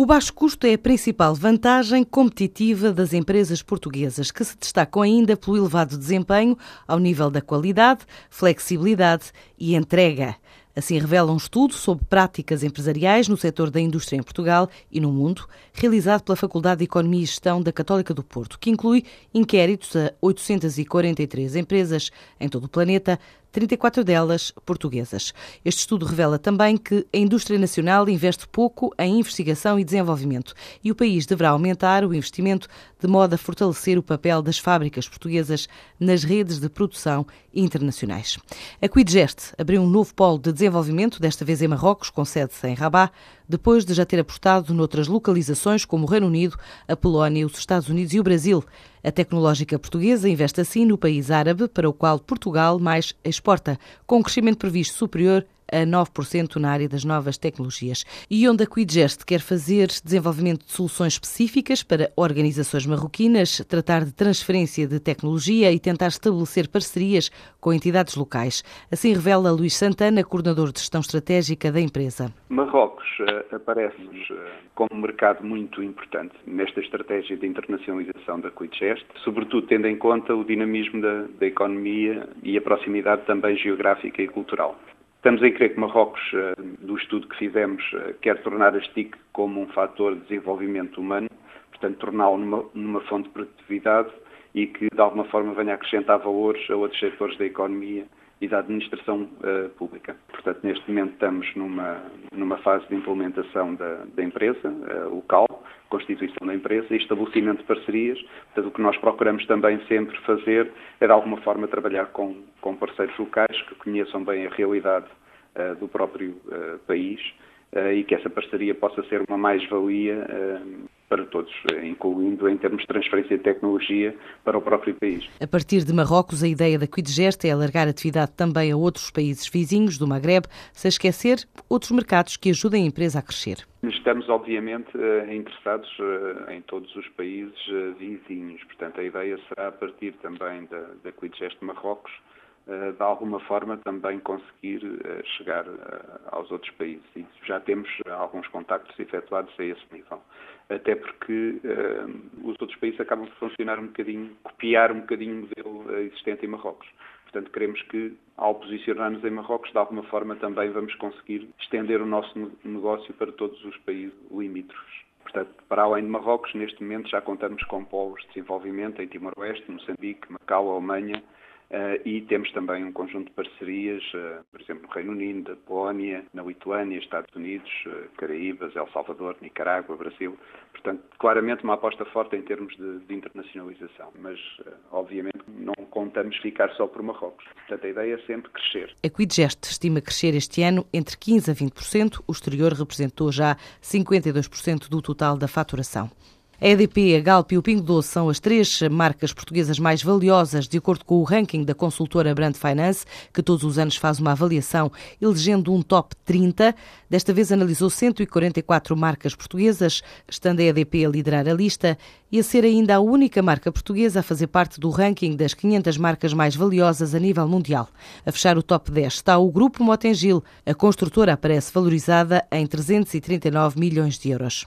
O baixo custo é a principal vantagem competitiva das empresas portuguesas, que se destacam ainda pelo elevado desempenho ao nível da qualidade, flexibilidade e entrega. Assim revela um estudo sobre práticas empresariais no setor da indústria em Portugal e no mundo, realizado pela Faculdade de Economia e Gestão da Católica do Porto, que inclui inquéritos a 843 empresas em todo o planeta, 34 delas portuguesas. Este estudo revela também que a indústria nacional investe pouco em investigação e desenvolvimento e o país deverá aumentar o investimento de modo a fortalecer o papel das fábricas portuguesas nas redes de produção internacionais. A Quidgest abriu um novo polo de desenvolvimento, desta vez em Marrocos, com sede em Rabat, depois de já ter apostado noutras localizações como o Reino Unido, a Polónia, os Estados Unidos e o Brasil. A tecnológica portuguesa investe assim no país árabe, para o qual Portugal mais exporta, com um crescimento previsto superior a 9% na área das novas tecnologias. E onde a Quidgest quer fazer desenvolvimento de soluções específicas para organizações marroquinas, tratar de transferência de tecnologia e tentar estabelecer parcerias com entidades locais. Assim revela Luís Santana, coordenador de gestão estratégica da empresa. Marrocos uh, aparece-nos uh, como um mercado muito importante nesta estratégia de internacionalização da Quidgest, sobretudo tendo em conta o dinamismo da, da economia e a proximidade também geográfica e cultural. Estamos a crer que Marrocos, eh, do estudo que fizemos, eh, quer tornar a STIC como um fator de desenvolvimento humano, portanto, torná-lo numa, numa, fonte de produtividade e que, de alguma forma, venha acrescentar valores a outros setores da economia e da administração uh, pública. Portanto, neste momento estamos numa, numa fase de implementação da, da empresa uh, local, constituição da empresa e estabelecimento de parcerias. Portanto, o que nós procuramos também sempre fazer é, de alguma forma, trabalhar com, com parceiros locais que conheçam bem a realidade uh, do próprio país e que essa parceria possa ser uma mais-valia para todos, incluindo em termos de transferência de tecnologia para o próprio país. A partir de Marrocos, a ideia da Quidgest é alargar a atividade também a outros países vizinhos do Magreb, sem esquecer outros mercados que ajudem a empresa a crescer. Estamos, obviamente, eh, interessados eh, em todos os países eh, vizinhos. Portanto, a ideia será a partir também da, da Quidgest Marrocos, de alguma forma também conseguir chegar aos outros países. E já temos alguns contactos efetuados a esse nível até porque os outros países acabam de funcionar um bocadinho, copiar um bocadinho o modelo eh, existente em Marrocos. Portanto, queremos que, ao posicionar-nos em Marrocos, de alguma forma também vamos conseguir estender o nosso negócio para todos os países limítrofes. Portanto, para além de Marrocos, neste momento já contamos com polos de desenvolvimento em Timor-Oeste, Moçambique, Macau, Alemanha, Uh, e temos também um conjunto de parcerias, uh, por exemplo, no Reino Unido, na Polónia, na Lituânia, Estados Unidos, uh, Caraíbas, El Salvador, Nicarágua, Brasil. Portanto, claramente uma aposta forte em termos de, de internacionalização, mas obviamente não contamos ficar só por Marrocos. Portanto, a ideia é sempre crescer. A Quidgest estima crescer este ano entre 15% a 20%, o exterior representou já 52% do total da faturação. A EDP, a Galp e o Pingo Doce são as três marcas portuguesas mais valiosas, de acordo com o ranking da consultora Brand Finance, que todos os anos faz uma avaliação, elegendo um top 30. Desta vez analisou 144 marcas portuguesas, estando a EDP a liderar a lista e a ser ainda a única marca portuguesa a fazer parte do ranking das 500 marcas mais valiosas a nível mundial. A fechar o top 10 está o Grupo Motengil. A construtora aparece valorizada em 339 milhões de euros.